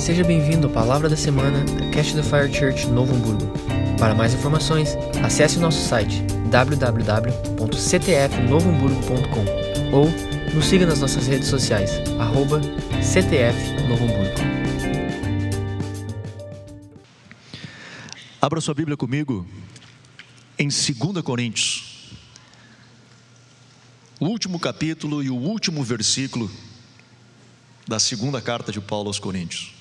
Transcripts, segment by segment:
Seja bem-vindo à Palavra da Semana da Cash the Fire Church Novo Hamburgo. Para mais informações, acesse o nosso site www.ctfnovohamburgo.com ou nos siga nas nossas redes sociais, arroba. Abra sua Bíblia comigo em 2 Coríntios, o último capítulo e o último versículo da segunda carta de Paulo aos Coríntios.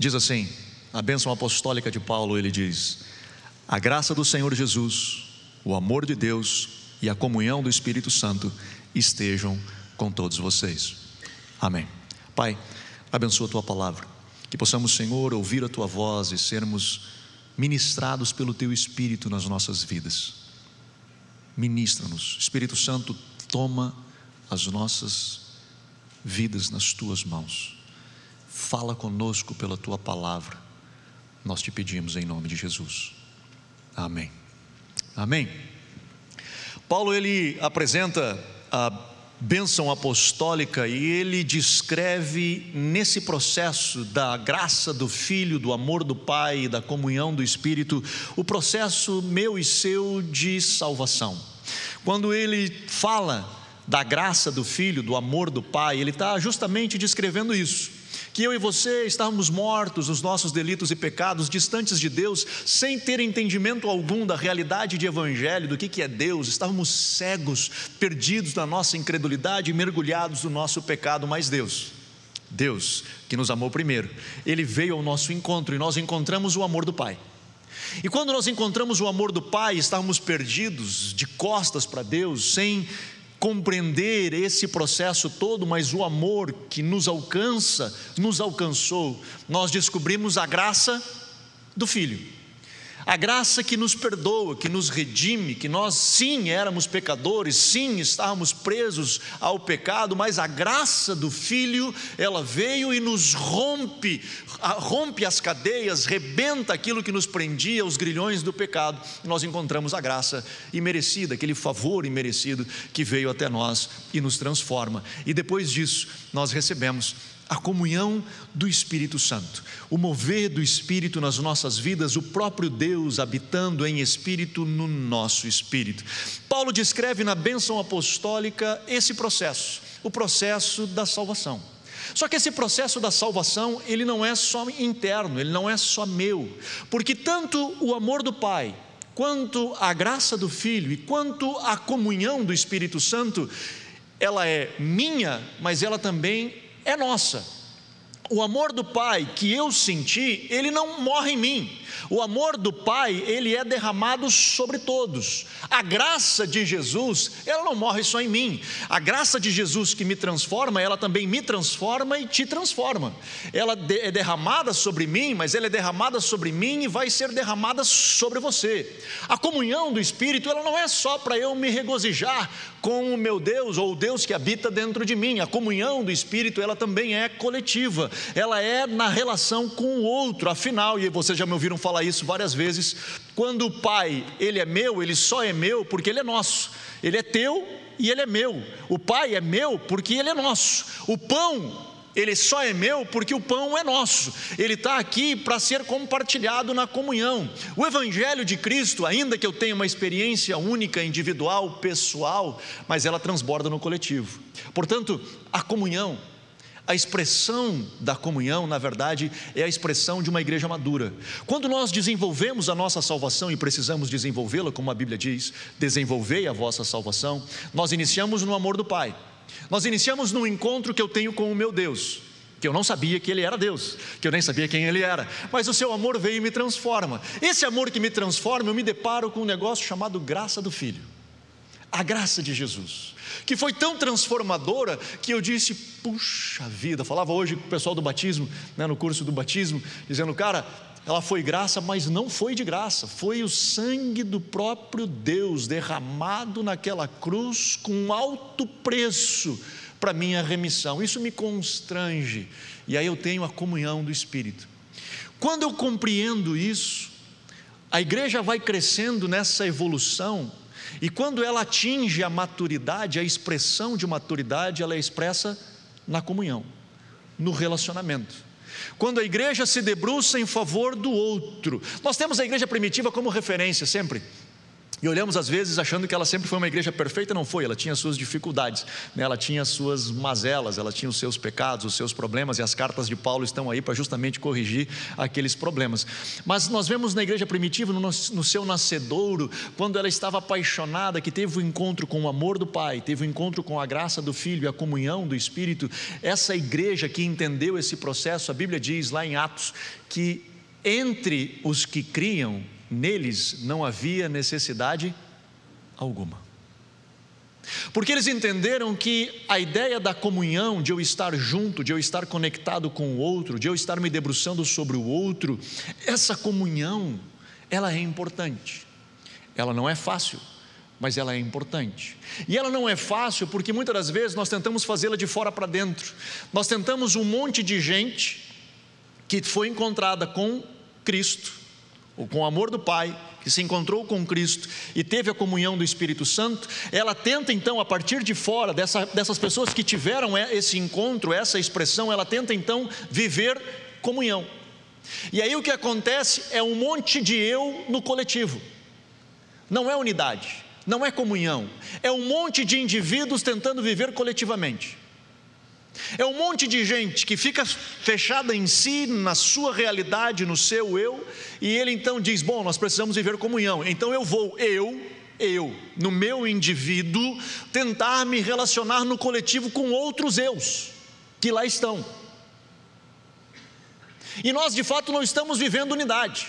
Diz assim, a bênção apostólica de Paulo, ele diz: A graça do Senhor Jesus, o amor de Deus e a comunhão do Espírito Santo estejam com todos vocês. Amém. Pai, abençoa a tua palavra, que possamos, Senhor, ouvir a tua voz e sermos ministrados pelo teu Espírito nas nossas vidas. Ministra-nos, Espírito Santo, toma as nossas vidas nas tuas mãos Fala conosco pela tua palavra. Nós te pedimos em nome de Jesus. Amém. Amém. Paulo ele apresenta a bênção apostólica e ele descreve nesse processo da graça do Filho, do amor do Pai, da comunhão do Espírito, o processo meu e seu de salvação. Quando ele fala da graça do Filho, do amor do Pai, ele está justamente descrevendo isso que eu e você estávamos mortos nos nossos delitos e pecados, distantes de Deus, sem ter entendimento algum da realidade de Evangelho, do que, que é Deus, estávamos cegos, perdidos na nossa incredulidade mergulhados no nosso pecado, mas Deus, Deus que nos amou primeiro, Ele veio ao nosso encontro e nós encontramos o amor do Pai. E quando nós encontramos o amor do Pai, estávamos perdidos, de costas para Deus, sem compreender esse processo todo, mas o amor que nos alcança, nos alcançou. Nós descobrimos a graça do Filho. A graça que nos perdoa, que nos redime, que nós sim éramos pecadores, sim estávamos presos ao pecado, mas a graça do Filho, ela veio e nos rompe, rompe as cadeias, rebenta aquilo que nos prendia, os grilhões do pecado. Nós encontramos a graça imerecida, aquele favor imerecido que veio até nós e nos transforma. E depois disso, nós recebemos a comunhão do Espírito Santo, o mover do Espírito nas nossas vidas, o próprio Deus habitando em espírito no nosso espírito. Paulo descreve na bênção apostólica esse processo, o processo da salvação. Só que esse processo da salvação, ele não é só interno, ele não é só meu, porque tanto o amor do Pai, quanto a graça do Filho e quanto a comunhão do Espírito Santo, ela é minha, mas ela também é nossa. O amor do Pai que eu senti, ele não morre em mim. O amor do Pai, ele é derramado sobre todos. A graça de Jesus, ela não morre só em mim. A graça de Jesus que me transforma, ela também me transforma e te transforma. Ela é derramada sobre mim, mas ela é derramada sobre mim e vai ser derramada sobre você. A comunhão do Espírito, ela não é só para eu me regozijar com o meu Deus ou o Deus que habita dentro de mim. A comunhão do Espírito, ela também é coletiva, ela é na relação com o outro. Afinal, e vocês já me ouviram falar isso várias vezes, quando o Pai, ele é meu, ele só é meu porque ele é nosso. Ele é teu e ele é meu. O Pai é meu porque ele é nosso. O pão ele só é meu porque o pão é nosso, ele está aqui para ser compartilhado na comunhão. O Evangelho de Cristo, ainda que eu tenha uma experiência única, individual, pessoal, mas ela transborda no coletivo. Portanto, a comunhão, a expressão da comunhão, na verdade, é a expressão de uma igreja madura. Quando nós desenvolvemos a nossa salvação e precisamos desenvolvê-la, como a Bíblia diz, desenvolvei a vossa salvação, nós iniciamos no amor do Pai. Nós iniciamos num encontro que eu tenho com o meu Deus, que eu não sabia que Ele era Deus, que eu nem sabia quem Ele era, mas o Seu amor veio e me transforma. Esse amor que me transforma, eu me deparo com um negócio chamado graça do Filho, a graça de Jesus, que foi tão transformadora que eu disse: puxa vida, falava hoje com o pessoal do batismo, né, no curso do batismo, dizendo, cara, ela foi graça, mas não foi de graça, foi o sangue do próprio Deus derramado naquela cruz com alto preço para minha remissão. Isso me constrange, e aí eu tenho a comunhão do Espírito. Quando eu compreendo isso, A igreja vai crescendo nessa evolução, e quando ela atinge a maturidade, a expressão de maturidade, ela é expressa na comunhão, no relacionamento. Quando a igreja se debruça em favor do outro, nós temos a igreja primitiva como referência sempre. E olhamos às vezes achando que ela sempre foi uma igreja perfeita, não foi, ela tinha suas dificuldades, né? ela tinha suas mazelas, ela tinha os seus pecados, os seus problemas, e as cartas de Paulo estão aí para justamente corrigir aqueles problemas. Mas nós vemos na igreja primitiva, no, seu nascedouro, quando ela estava apaixonada, que teve o um encontro com o amor do Pai, teve o um encontro com a graça do Filho e a comunhão do Espírito, essa igreja que entendeu esse processo, a Bíblia diz lá em Atos que entre os que criam, neles não havia necessidade alguma. Porque eles entenderam que a ideia da comunhão, de eu estar junto, de eu estar conectado com o outro, de eu estar me debruçando sobre o outro, essa comunhão, ela é importante. Ela não é fácil, mas ela é importante. E ela não é fácil porque muitas das vezes nós tentamos fazê-la de fora para dentro. Nós tentamos um monte de gente que foi encontrada com Cristo, com o amor do Pai, que se encontrou com Cristo e teve a comunhão do Espírito Santo, ela tenta então, a partir de fora, dessa, dessas pessoas que tiveram esse encontro, essa expressão, ela tenta então viver comunhão. E aí o que acontece é um monte de eu no coletivo, não é unidade, não é comunhão, é um monte de indivíduos tentando viver coletivamente. É um monte de gente que fica fechada em si, na sua realidade, no seu eu, e ele então diz: Bom, nós precisamos viver comunhão, então eu vou, eu, eu, no meu indivíduo, tentar me relacionar no coletivo com outros eus que lá estão. E nós de fato não estamos vivendo unidade,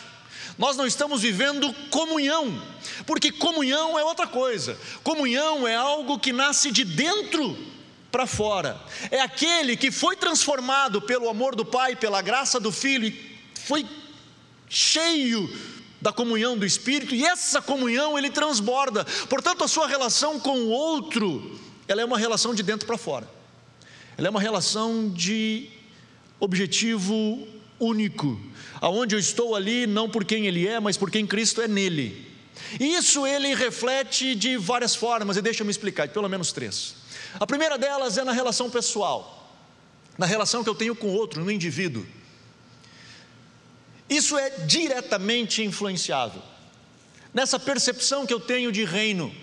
nós não estamos vivendo comunhão, porque comunhão é outra coisa, comunhão é algo que nasce de dentro para fora. É aquele que foi transformado pelo amor do Pai, pela graça do Filho, e foi cheio da comunhão do Espírito, e essa comunhão ele transborda. Portanto, a sua relação com o outro, ela é uma relação de dentro para fora. Ela é uma relação de objetivo único, aonde eu estou ali não por quem ele é, mas por quem Cristo é nele. Isso ele reflete de várias formas, e deixa eu me explicar, pelo menos três. A primeira delas é na relação pessoal, na relação que eu tenho com o outro, no indivíduo. Isso é diretamente influenciável nessa percepção que eu tenho de reino,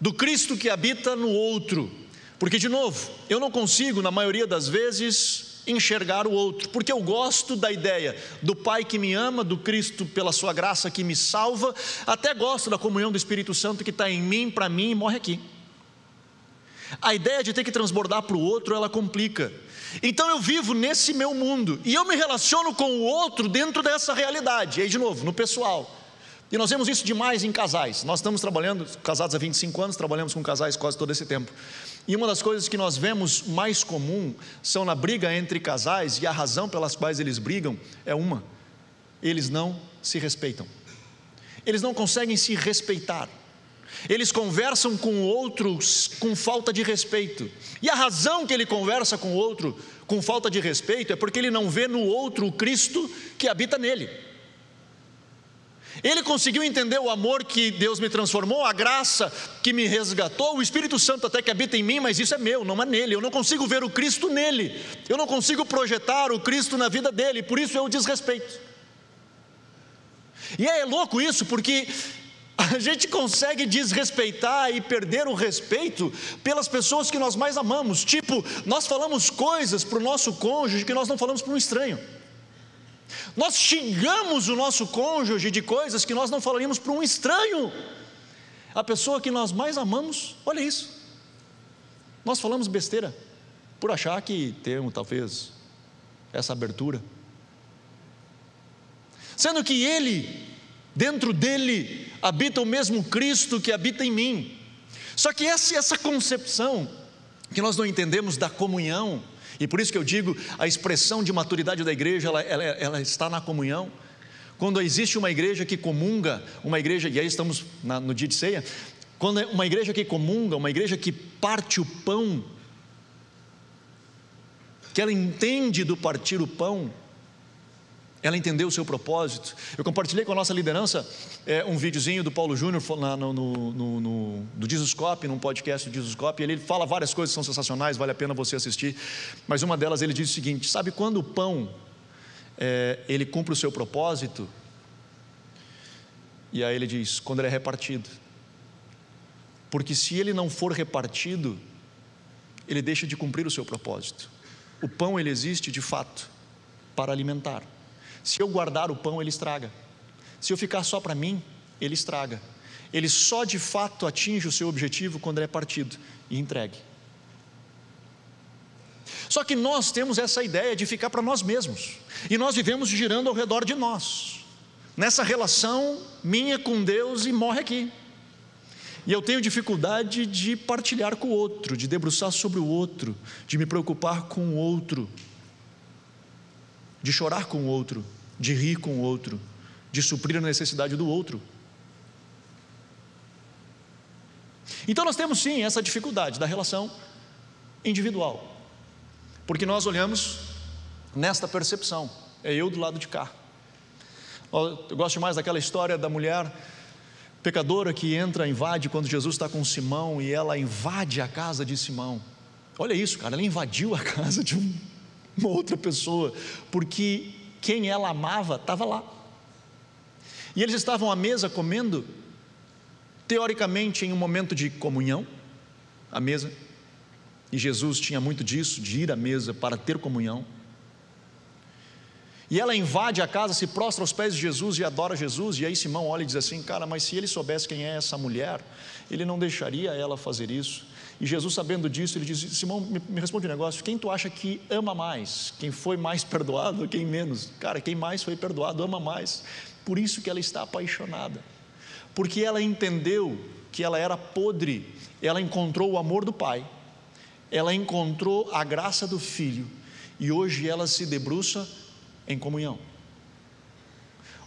do Cristo que habita no outro. Porque, de novo, eu não consigo, na maioria das vezes, enxergar o outro, porque eu gosto da ideia do Pai que me ama, do Cristo pela Sua graça que me salva, até gosto da comunhão do Espírito Santo que está em mim, para mim e morre aqui. A ideia de ter que transbordar para o outro, ela complica. Então eu vivo nesse meu mundo e eu me relaciono com o outro dentro dessa realidade. E aí, de novo, no pessoal. E nós vemos isso demais em casais. Nós estamos trabalhando, casados há 25 anos, trabalhamos com casais quase todo esse tempo. E uma das coisas que nós vemos mais comum são na briga entre casais, e a razão pelas quais eles brigam é uma: eles não se respeitam. Eles não conseguem se respeitar. Eles conversam com outros com falta de respeito. E a razão que ele conversa com outro com falta de respeito é porque ele não vê no outro o Cristo que habita nele. Ele conseguiu entender o amor que Deus me transformou, a graça que me resgatou, o Espírito Santo até que habita em mim, mas isso é meu, não é nele. Eu não consigo ver o Cristo nele. Eu não consigo projetar o Cristo na vida dele, por isso eu o desrespeito. E é louco isso, porque a gente consegue desrespeitar e perder o respeito pelas pessoas que nós mais amamos. Tipo, nós falamos coisas para o nosso cônjuge que nós não falamos para um estranho. Nós xingamos o nosso cônjuge de coisas que nós não falaríamos para um estranho. A pessoa que nós mais amamos, olha isso. Nós falamos besteira por achar que temos talvez essa abertura. Sendo que ele dentro dele habita o mesmo Cristo que habita em mim. Só que essa, essa concepção que nós não entendemos da comunhão, e por isso que eu digo, a expressão de maturidade da igreja, ela, ela, ela está na comunhão. Quando existe uma igreja que comunga, uma igreja, e aí estamos na, no dia de ceia, quando é uma igreja que comunga, uma igreja que parte o pão, que ela entende do partir o pão, ela entendeu o seu propósito. Eu compartilhei com a nossa liderança é, um videozinho do Paulo Júnior no, no, no, do Jesuscope, num podcast do Jesuscope. Ele fala várias coisas que são sensacionais, vale a pena você assistir. Mas uma delas ele diz o seguinte: sabe quando o pão é, ele cumpre o seu propósito? E aí ele diz: quando ele é repartido. Porque se ele não for repartido, ele deixa de cumprir o seu propósito. O pão ele existe de fato para alimentar. Se eu guardar o pão, ele estraga. Se eu ficar só para mim, ele estraga. Ele só de fato atinge o seu objetivo quando ele é partido e entregue. Só que nós temos essa ideia de ficar para nós mesmos, e nós vivemos girando ao redor de nós, nessa relação minha com Deus e morre aqui. E eu tenho dificuldade de partilhar com o outro, de debruçar sobre o outro, de me preocupar com o outro, de chorar com o outro de rir com o outro, de suprir a necessidade do outro. Então nós temos sim essa dificuldade da relação individual, porque nós olhamos nesta percepção, é eu do lado de cá. Eu gosto mais daquela história da mulher pecadora que entra, invade quando Jesus está com Simão e ela invade a casa de Simão. Olha isso, cara, ela invadiu a casa de um, uma outra pessoa, porque quem ela amava estava lá. E eles estavam à mesa comendo, teoricamente em um momento de comunhão, à mesa. E Jesus tinha muito disso, de ir à mesa para ter comunhão. E ela invade a casa, se prostra aos pés de Jesus e adora Jesus. E aí Simão olha e diz assim: Cara, mas se ele soubesse quem é essa mulher, ele não deixaria ela fazer isso. E Jesus, sabendo disso, ele diz: Simão, me, me responde um negócio. Quem tu acha que ama mais? Quem foi mais perdoado ou quem menos? Cara, quem mais foi perdoado ama mais. Por isso que ela está apaixonada. Porque ela entendeu que ela era podre, ela encontrou o amor do Pai, ela encontrou a graça do Filho, e hoje ela se debruça em comunhão.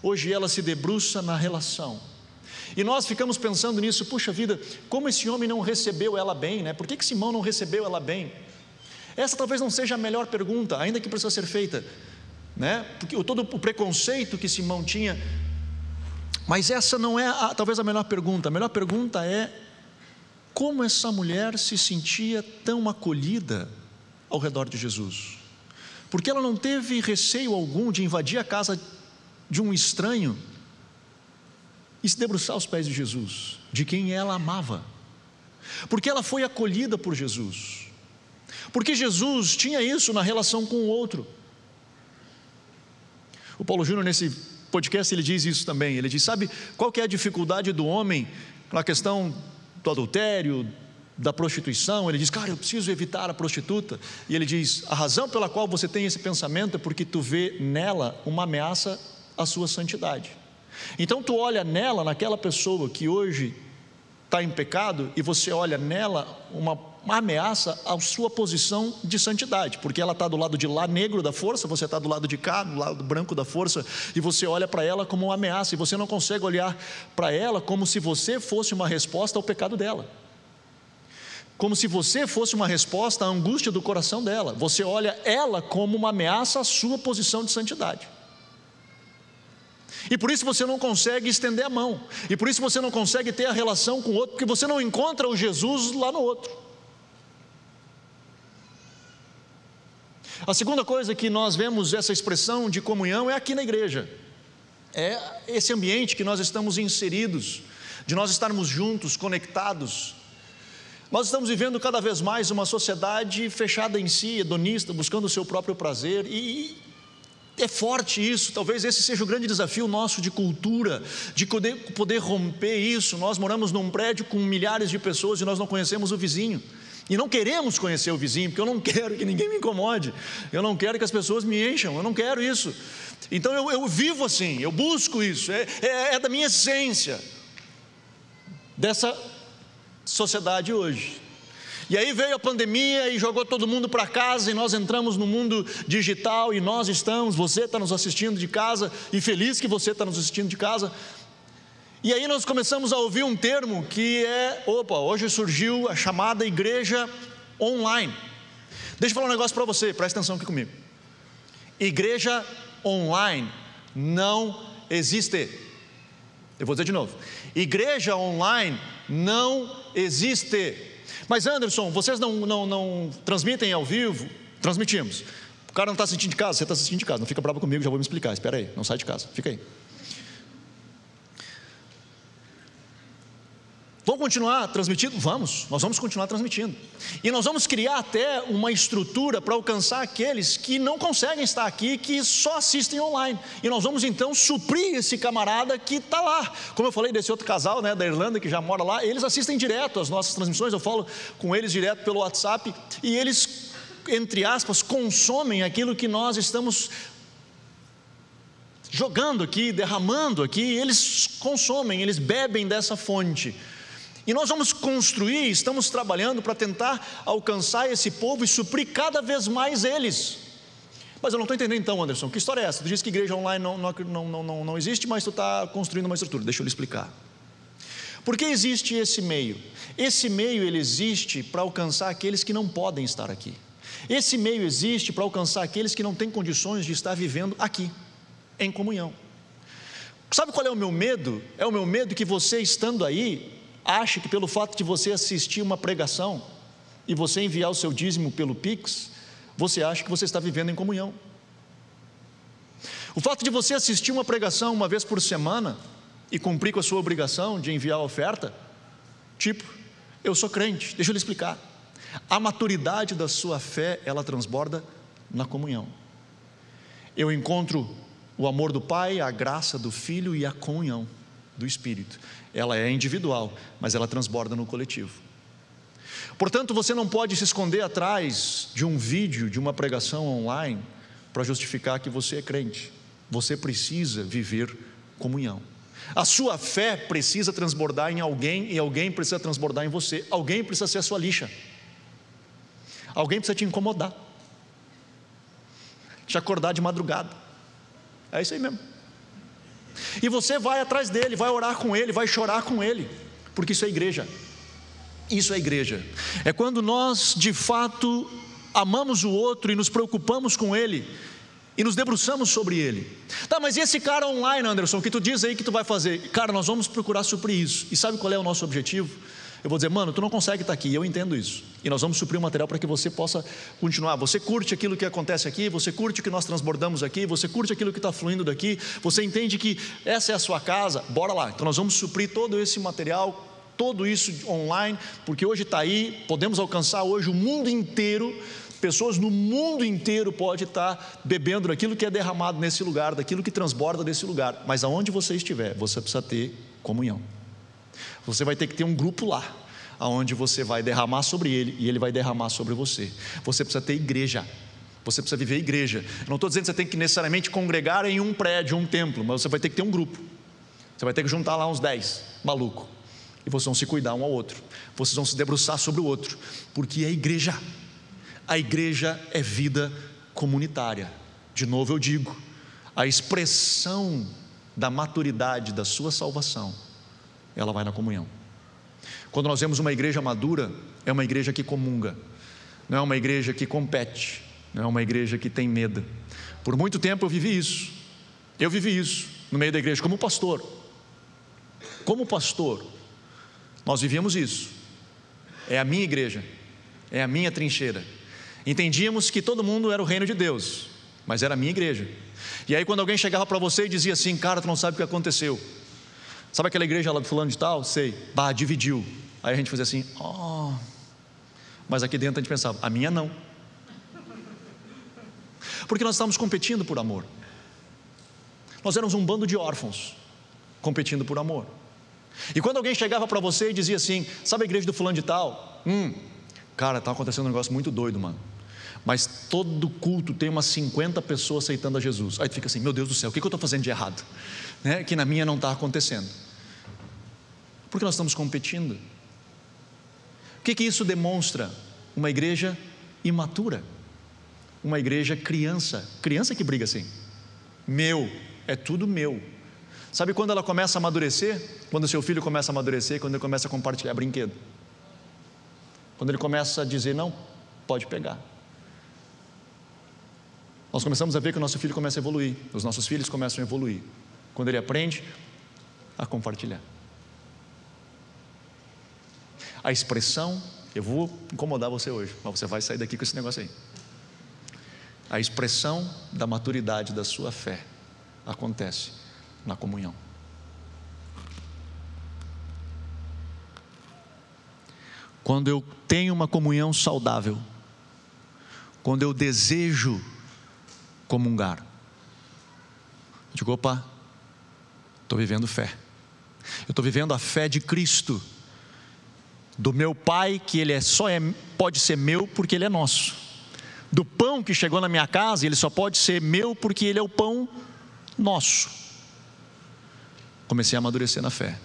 Hoje ela se debruça na relação. E nós ficamos pensando nisso, puxa vida, como esse homem não recebeu ela bem, né? Por que, que Simão não recebeu ela bem? Essa talvez não seja a melhor pergunta, ainda que precisa ser feita, né? Porque todo o preconceito que Simão tinha, mas essa não é a, talvez a melhor pergunta. A melhor pergunta é como essa mulher se sentia tão acolhida ao redor de Jesus? Porque ela não teve receio algum de invadir a casa de um estranho e se debruçar aos pés de Jesus, de quem ela amava, porque ela foi acolhida por Jesus, porque Jesus tinha isso na relação com o outro. O Paulo Júnior, nesse podcast, ele diz isso também. Ele diz: Sabe qual que é a dificuldade do homem na questão do adultério, da prostituição? Ele diz: Cara, eu preciso evitar a prostituta. E ele diz: A razão pela qual você tem esse pensamento é porque tu vê nela uma ameaça à sua santidade. Então tu olha nela, naquela pessoa que hoje está em pecado, e você olha nela uma, uma ameaça à sua posição de santidade, porque ela está do lado de lá negro da força, você está do lado de cá, do lado branco da força, e você olha para ela como uma ameaça, e você não consegue olhar para ela como se você fosse uma resposta ao pecado dela. Como se você fosse uma resposta à angústia do coração dela. Você olha ela como uma ameaça à sua posição de santidade. E por isso você não consegue estender a mão. E por isso você não consegue ter a relação com o outro, porque você não encontra o Jesus lá no outro. A segunda coisa que nós vemos essa expressão de comunhão é aqui na igreja. É esse ambiente que nós estamos inseridos, de nós estarmos juntos, conectados. Nós estamos vivendo cada vez mais uma sociedade fechada em si, hedonista, buscando o seu próprio prazer, e é forte isso, talvez esse seja o grande desafio nosso de cultura, de poder, poder romper isso. Nós moramos num prédio com milhares de pessoas e nós não conhecemos o vizinho. E não queremos conhecer o vizinho, porque eu não quero que ninguém me incomode, eu não quero que as pessoas me encham, eu não quero isso. Então eu, eu vivo assim, eu busco isso, é, é, é da minha essência, dessa sociedade hoje. E aí veio a pandemia e jogou todo mundo para casa e nós entramos no mundo digital e nós estamos, você está nos assistindo de casa e feliz que você está nos assistindo de casa. E aí nós começamos a ouvir um termo que é, opa, hoje surgiu a chamada igreja online. Deixa eu falar um negócio para você, presta atenção aqui comigo. Igreja online não existe. Eu vou dizer de novo: igreja online não existe. Mas Anderson, vocês não, não, não transmitem ao vivo? Transmitimos. O cara não está assistindo de casa, você está assistindo de casa. Não fica bravo comigo, já vou me explicar. Espera aí, não sai de casa, fica aí. Vamos continuar transmitindo? Vamos, nós vamos continuar transmitindo. E nós vamos criar até uma estrutura para alcançar aqueles que não conseguem estar aqui, que só assistem online. E nós vamos então suprir esse camarada que está lá. Como eu falei desse outro casal né, da Irlanda que já mora lá, eles assistem direto às nossas transmissões, eu falo com eles direto pelo WhatsApp, e eles, entre aspas, consomem aquilo que nós estamos jogando aqui, derramando aqui, eles consomem, eles bebem dessa fonte. E nós vamos construir, estamos trabalhando para tentar alcançar esse povo e suprir cada vez mais eles. Mas eu não estou entendendo então, Anderson, que história é essa? Tu diz que igreja online não, não, não, não, não existe, mas tu está construindo uma estrutura. Deixa eu lhe explicar. Por que existe esse meio? Esse meio ele existe para alcançar aqueles que não podem estar aqui. Esse meio existe para alcançar aqueles que não têm condições de estar vivendo aqui, em comunhão. Sabe qual é o meu medo? É o meu medo que você estando aí, acha que pelo fato de você assistir uma pregação e você enviar o seu dízimo pelo Pix, você acha que você está vivendo em comunhão. O fato de você assistir uma pregação uma vez por semana e cumprir com a sua obrigação de enviar a oferta, tipo, eu sou crente, deixa eu lhe explicar. A maturidade da sua fé, ela transborda na comunhão. Eu encontro o amor do Pai, a graça do Filho e a comunhão do Espírito. Ela é individual, mas ela transborda no coletivo. Portanto, você não pode se esconder atrás de um vídeo, de uma pregação online, para justificar que você é crente. Você precisa viver comunhão. A sua fé precisa transbordar em alguém e alguém precisa transbordar em você. Alguém precisa ser a sua lixa. Alguém precisa te incomodar. Te acordar de madrugada. É isso aí mesmo. E você vai atrás dele, vai orar com ele, vai chorar com ele, porque isso é igreja. Isso é igreja. É quando nós de fato amamos o outro e nos preocupamos com ele e nos debruçamos sobre ele. Tá, mas e esse cara online, Anderson, que tu diz aí que tu vai fazer? Cara, nós vamos procurar suprir isso. E sabe qual é o nosso objetivo? Eu vou dizer, mano, tu não consegue estar aqui, eu entendo isso. E nós vamos suprir o material para que você possa continuar. Você curte aquilo que acontece aqui, você curte o que nós transbordamos aqui, você curte aquilo que está fluindo daqui, você entende que essa é a sua casa, bora lá. Então nós vamos suprir todo esse material, todo isso online, porque hoje está aí, podemos alcançar hoje o mundo inteiro. Pessoas no mundo inteiro podem estar bebendo daquilo que é derramado nesse lugar, daquilo que transborda desse lugar. Mas aonde você estiver, você precisa ter comunhão. Você vai ter que ter um grupo lá, aonde você vai derramar sobre ele e ele vai derramar sobre você. Você precisa ter igreja. Você precisa viver igreja. Eu não estou dizendo que você tem que necessariamente congregar em um prédio, um templo, mas você vai ter que ter um grupo. Você vai ter que juntar lá uns dez, maluco. E vocês vão se cuidar um ao outro. Vocês vão se debruçar sobre o outro, porque é igreja. A igreja é vida comunitária. De novo eu digo, a expressão da maturidade da sua salvação ela vai na comunhão. Quando nós vemos uma igreja madura, é uma igreja que comunga, não é uma igreja que compete, não é uma igreja que tem medo. Por muito tempo eu vivi isso, eu vivi isso no meio da igreja, como pastor. Como pastor, nós vivíamos isso. É a minha igreja, é a minha trincheira. Entendíamos que todo mundo era o reino de Deus, mas era a minha igreja. E aí, quando alguém chegava para você e dizia assim: Cara, tu não sabe o que aconteceu, Sabe aquela igreja lá do fulano de tal? Sei. Bah, dividiu. Aí a gente fazia assim, oh. Mas aqui dentro a gente pensava, a minha não. Porque nós estávamos competindo por amor. Nós éramos um bando de órfãos competindo por amor. E quando alguém chegava para você e dizia assim: Sabe a igreja do fulano de tal? Hum, cara, está acontecendo um negócio muito doido, mano. Mas todo culto tem umas 50 pessoas aceitando a Jesus. Aí tu fica assim: Meu Deus do céu, o que eu estou fazendo de errado? né, que na minha não está acontecendo. Porque nós estamos competindo. O que, que isso demonstra? Uma igreja imatura, uma igreja criança, criança que briga assim, meu, é tudo meu. Sabe quando ela começa a amadurecer? Quando seu filho começa a amadurecer, quando ele começa a compartilhar brinquedo. Quando ele começa a dizer, não, pode pegar. Nós começamos a ver que o nosso filho começa a evoluir, os nossos filhos começam a evoluir. Quando ele aprende a compartilhar. A expressão, eu vou incomodar você hoje, mas você vai sair daqui com esse negócio aí. A expressão da maturidade da sua fé acontece na comunhão. Quando eu tenho uma comunhão saudável, quando eu desejo comungar, eu digo, opa, estou vivendo fé. Eu estou vivendo a fé de Cristo, do meu Pai, que Ele é só é, pode ser meu porque Ele é nosso. Do pão que chegou na minha casa, ele só pode ser meu porque ele é o pão nosso. Comecei a amadurecer na fé.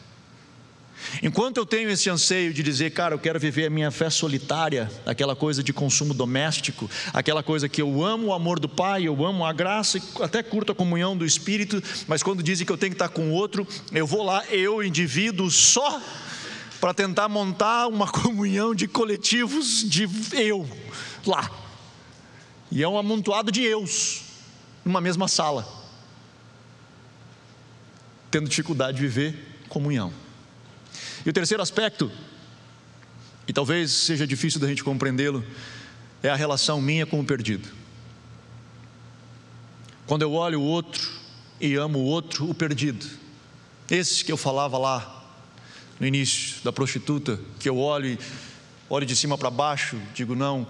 Enquanto eu tenho esse anseio de dizer, cara, eu quero viver a minha fé solitária, aquela coisa de consumo doméstico, aquela coisa que eu amo o amor do Pai, eu amo a graça, até curto a comunhão do Espírito, mas quando dizem que eu tenho que estar com o outro, eu vou lá, eu, indivíduo, só para tentar montar uma comunhão de coletivos de eu lá. E é um amontoado de eus numa mesma sala, tendo dificuldade de viver comunhão. E o terceiro aspecto, e talvez seja difícil da gente compreendê-lo, é a relação minha com o perdido. Quando eu olho o outro e amo o outro, o perdido, esse que eu falava lá no início da prostituta, que eu olho e olho de cima para baixo, digo não,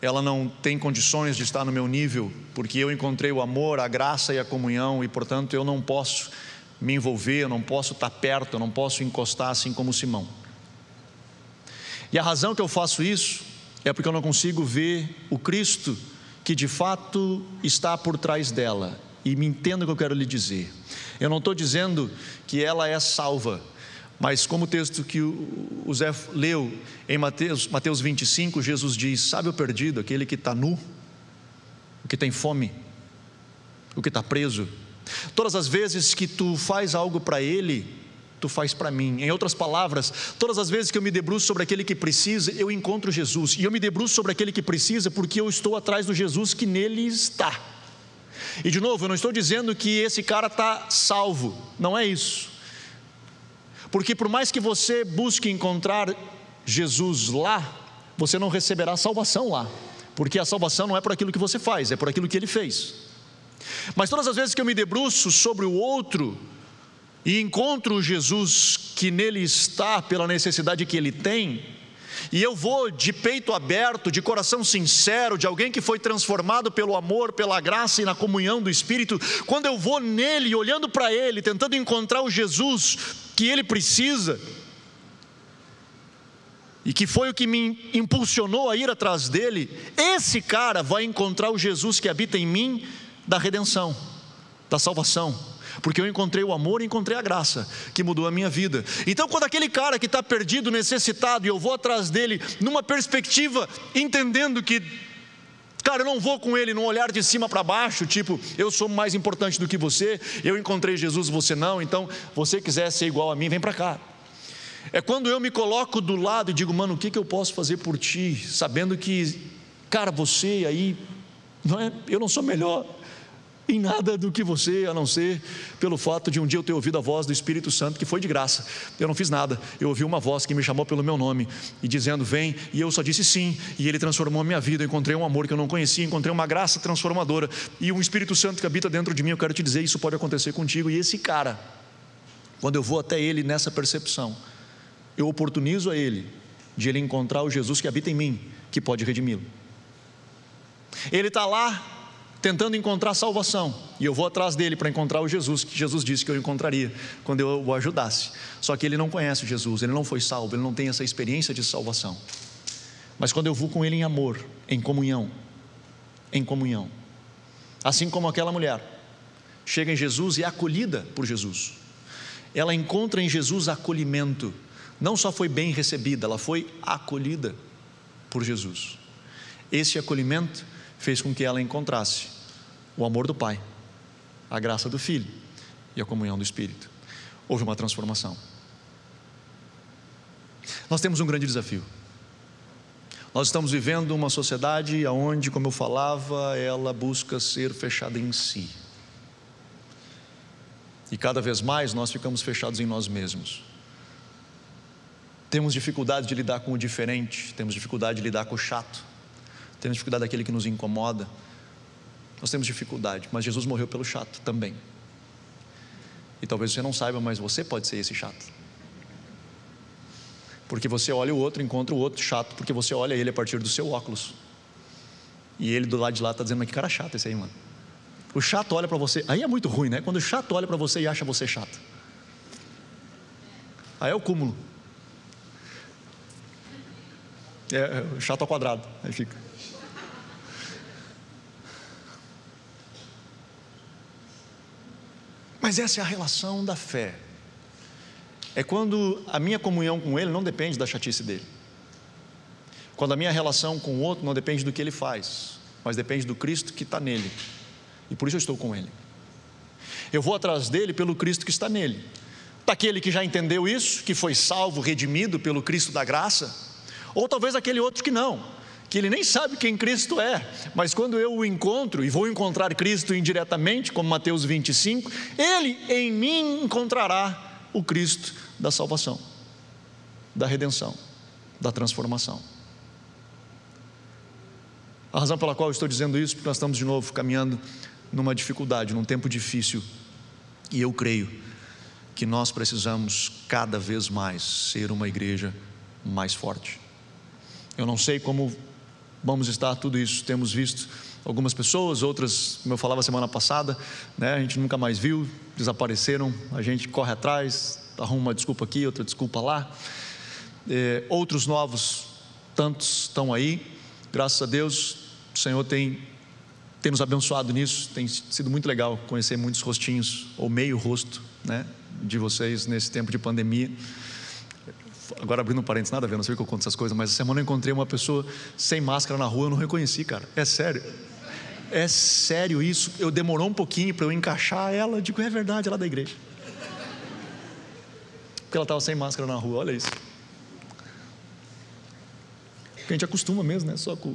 ela não tem condições de estar no meu nível, porque eu encontrei o amor, a graça e a comunhão e, portanto, eu não posso me envolver, eu não posso estar perto, eu não posso encostar assim como Simão. E a razão que eu faço isso é porque eu não consigo ver o Cristo que de fato está por trás dela. E me entenda o que eu quero lhe dizer. Eu não estou dizendo que ela é salva, mas como o texto que o Zé leu em Mateus, Mateus 25, Jesus diz: Sabe o perdido, aquele que está nu, o que tem fome, o que está preso, Todas as vezes que tu faz algo para Ele, tu faz para mim. Em outras palavras, todas as vezes que eu me debruço sobre aquele que precisa, eu encontro Jesus. E eu me debruço sobre aquele que precisa porque eu estou atrás do Jesus que nele está. E de novo, eu não estou dizendo que esse cara está salvo, não é isso. Porque por mais que você busque encontrar Jesus lá, você não receberá salvação lá. Porque a salvação não é por aquilo que você faz, é por aquilo que ele fez. Mas todas as vezes que eu me debruço sobre o outro e encontro Jesus que nele está pela necessidade que ele tem, e eu vou de peito aberto, de coração sincero, de alguém que foi transformado pelo amor, pela graça e na comunhão do Espírito, quando eu vou nele, olhando para ele, tentando encontrar o Jesus que ele precisa, e que foi o que me impulsionou a ir atrás dele, esse cara vai encontrar o Jesus que habita em mim da redenção, da salvação, porque eu encontrei o amor e encontrei a graça que mudou a minha vida. Então, quando aquele cara que está perdido, necessitado, e eu vou atrás dele, numa perspectiva, entendendo que, cara, eu não vou com ele num olhar de cima para baixo, tipo, eu sou mais importante do que você, eu encontrei Jesus, você não, então, você quiser ser igual a mim, vem para cá. É quando eu me coloco do lado e digo, mano, o que, que eu posso fazer por ti, sabendo que, cara, você aí, não é, eu não sou melhor, em nada do que você, a não ser pelo fato de um dia eu ter ouvido a voz do Espírito Santo, que foi de graça. Eu não fiz nada, eu ouvi uma voz que me chamou pelo meu nome e dizendo: Vem, e eu só disse sim, e ele transformou a minha vida. Eu encontrei um amor que eu não conhecia, encontrei uma graça transformadora e um Espírito Santo que habita dentro de mim. Eu quero te dizer: Isso pode acontecer contigo. E esse cara, quando eu vou até ele nessa percepção, eu oportunizo a ele de ele encontrar o Jesus que habita em mim, que pode redimi-lo. Ele está lá tentando encontrar salvação. E eu vou atrás dele para encontrar o Jesus que Jesus disse que eu encontraria quando eu o ajudasse. Só que ele não conhece Jesus, ele não foi salvo, ele não tem essa experiência de salvação. Mas quando eu vou com ele em amor, em comunhão, em comunhão, assim como aquela mulher chega em Jesus e é acolhida por Jesus, ela encontra em Jesus acolhimento. Não só foi bem recebida, ela foi acolhida por Jesus. Esse acolhimento fez com que ela encontrasse o amor do Pai, a graça do Filho e a comunhão do Espírito. Houve uma transformação. Nós temos um grande desafio. Nós estamos vivendo uma sociedade onde, como eu falava, ela busca ser fechada em si. E cada vez mais nós ficamos fechados em nós mesmos. Temos dificuldade de lidar com o diferente, temos dificuldade de lidar com o chato, temos dificuldade daquele que nos incomoda. Nós temos dificuldade, mas Jesus morreu pelo chato também. E talvez você não saiba, mas você pode ser esse chato. Porque você olha o outro, encontra o outro chato, porque você olha ele a partir do seu óculos. E ele do lado de lá está dizendo, mas que cara chato esse aí, mano. O chato olha para você, aí é muito ruim, né? Quando o chato olha para você e acha você chato. Aí é o cúmulo. É, é chato ao quadrado, aí fica. Mas essa é a relação da fé. É quando a minha comunhão com Ele não depende da chatice dele. Quando a minha relação com o outro não depende do que ele faz, mas depende do Cristo que está nele. E por isso eu estou com Ele. Eu vou atrás dele pelo Cristo que está nele. Daquele que já entendeu isso, que foi salvo, redimido pelo Cristo da graça, ou talvez aquele outro que não, que ele nem sabe quem Cristo é, mas quando eu o encontro e vou encontrar Cristo indiretamente, como Mateus 25, ele em mim encontrará o Cristo da salvação, da redenção, da transformação. A razão pela qual estou dizendo isso, porque nós estamos de novo caminhando numa dificuldade, num tempo difícil, e eu creio que nós precisamos cada vez mais ser uma igreja mais forte. Eu não sei como vamos estar tudo isso. Temos visto algumas pessoas, outras, como eu falava semana passada, né, a gente nunca mais viu, desapareceram, a gente corre atrás, arruma uma desculpa aqui, outra desculpa lá. É, outros novos, tantos estão aí, graças a Deus, o Senhor tem, tem nos abençoado nisso, tem sido muito legal conhecer muitos rostinhos, ou meio rosto, né, de vocês nesse tempo de pandemia agora abrindo um parênteses, nada a ver, não sei o que eu conto essas coisas, mas essa semana eu encontrei uma pessoa sem máscara na rua, eu não reconheci, cara. É sério. É sério isso. Eu demorou um pouquinho para eu encaixar ela, eu digo, é verdade, ela é da igreja. Porque ela estava sem máscara na rua, olha isso. Porque a gente acostuma mesmo, né? Só com.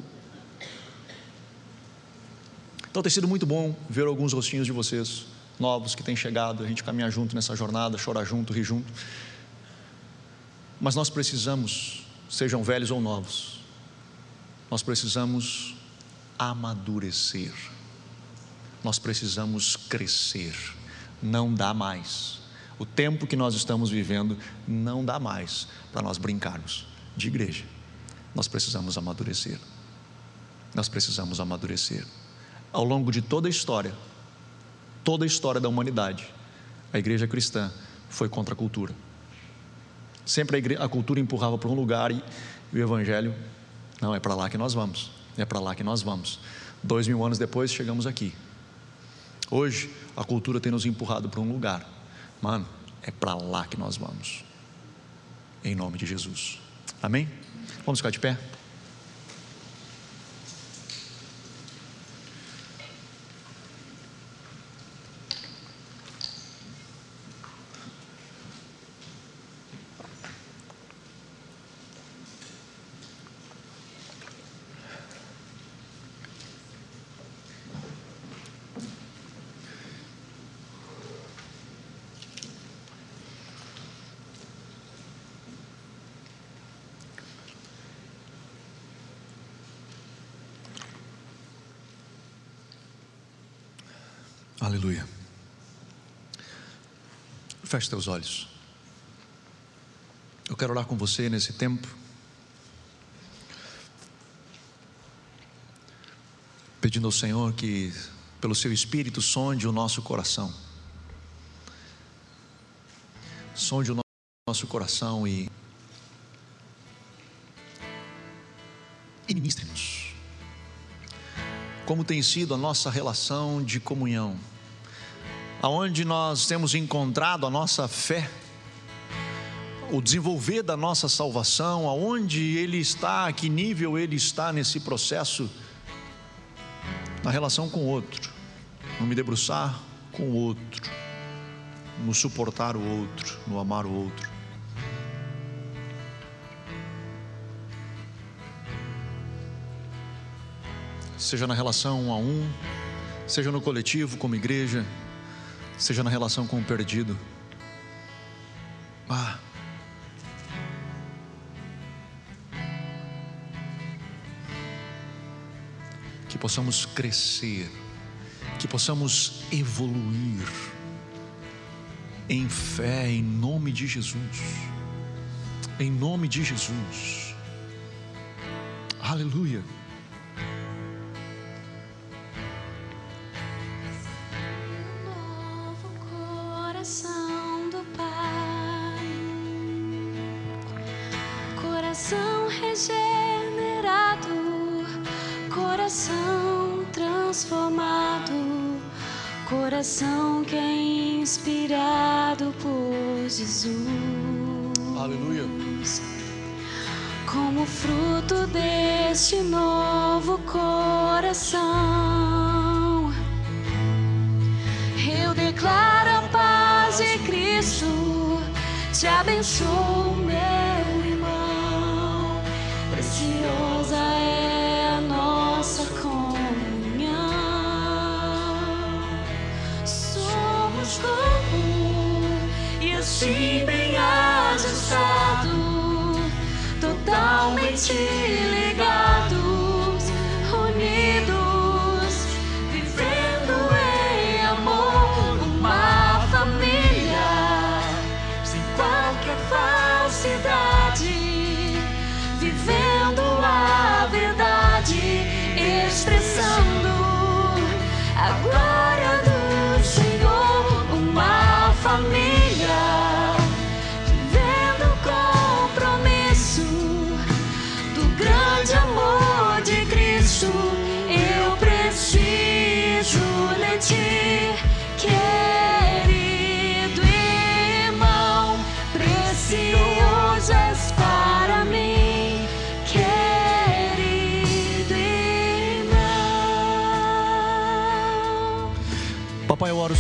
Então tem sido muito bom ver alguns rostinhos de vocês, novos que têm chegado, a gente caminhar junto nessa jornada, chorar junto, rir junto. Mas nós precisamos, sejam velhos ou novos, nós precisamos amadurecer, nós precisamos crescer, não dá mais. O tempo que nós estamos vivendo não dá mais para nós brincarmos de igreja. Nós precisamos amadurecer. Nós precisamos amadurecer. Ao longo de toda a história, toda a história da humanidade, a igreja cristã foi contra a cultura. Sempre a, igreja, a cultura empurrava para um lugar e, e o evangelho, não, é para lá que nós vamos, é para lá que nós vamos. Dois mil anos depois chegamos aqui. Hoje a cultura tem nos empurrado para um lugar, mano, é para lá que nós vamos. Em nome de Jesus. Amém? Vamos ficar de pé? Aleluia. Feche teus olhos. Eu quero orar com você nesse tempo. Pedindo ao Senhor que, pelo seu Espírito, sonde o nosso coração. Sonde o nosso coração e, e ministre-nos. Como tem sido a nossa relação de comunhão aonde nós temos encontrado a nossa fé, o desenvolver da nossa salvação, aonde ele está, a que nível ele está nesse processo, na relação com o outro, no me debruçar com o outro, no suportar o outro, no amar o outro. seja na relação um a um, seja no coletivo, como igreja, seja na relação com o perdido. Ah. Que possamos crescer, que possamos evoluir em fé, em nome de Jesus. Em nome de Jesus. Aleluia. Fruto deste novo coração, eu declaro a paz de Cristo, te abençoo,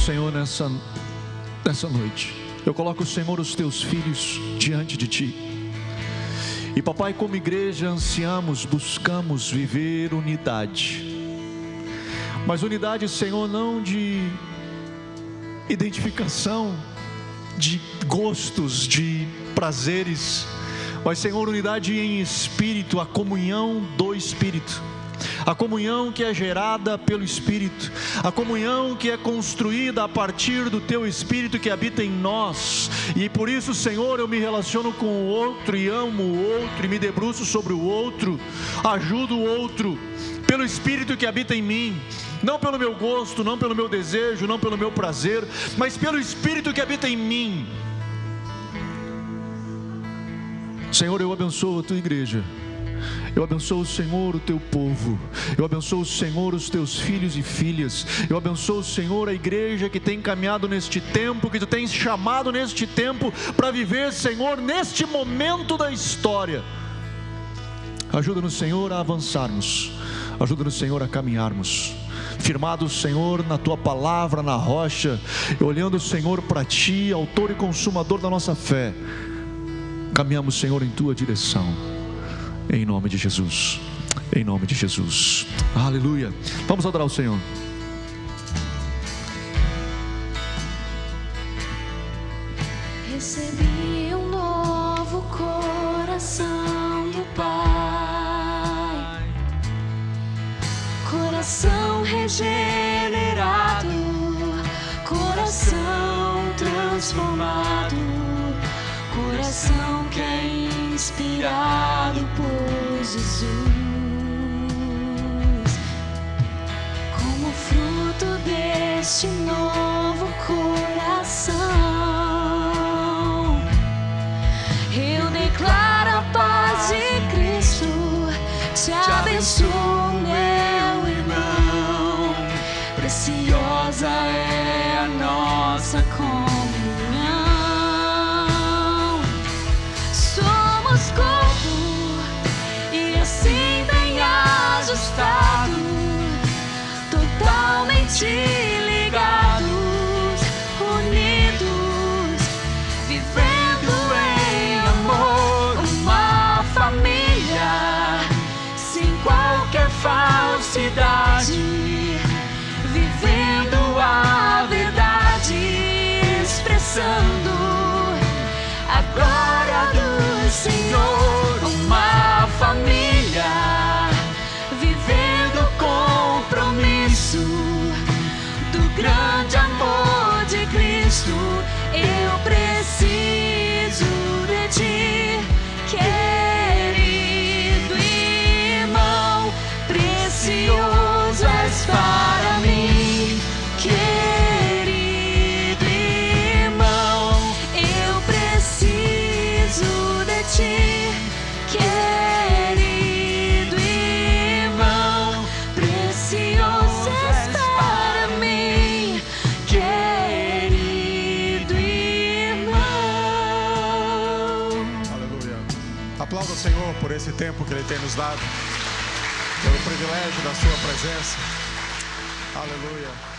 Senhor, nessa nessa noite. Eu coloco, Senhor, os teus filhos diante de ti. E papai, como igreja, ansiamos, buscamos viver unidade. Mas unidade, Senhor, não de identificação, de gostos, de prazeres, mas, Senhor, unidade em espírito, a comunhão do espírito a comunhão que é gerada pelo Espírito, a comunhão que é construída a partir do Teu Espírito que habita em nós, e por isso, Senhor, eu me relaciono com o outro e amo o outro, e me debruço sobre o outro, ajudo o outro, pelo Espírito que habita em mim, não pelo meu gosto, não pelo meu desejo, não pelo meu prazer, mas pelo Espírito que habita em mim. Senhor, eu abençoo a tua igreja. Eu abençoo, Senhor, o teu povo. Eu abençoo, Senhor, os teus filhos e filhas. Eu abençoo, Senhor, a igreja que tem caminhado neste tempo, que tu tens chamado neste tempo para viver, Senhor, neste momento da história. Ajuda-nos, Senhor, a avançarmos. Ajuda-nos, Senhor, a caminharmos firmados, Senhor, na tua palavra, na rocha, olhando, Senhor, para ti, autor e consumador da nossa fé. Caminhamos, Senhor, em tua direção. Em nome de Jesus. Em nome de Jesus. Aleluia. Vamos adorar o Senhor. Recebi esse tempo que Ele tem nos dado, pelo privilégio da Sua presença. Aleluia.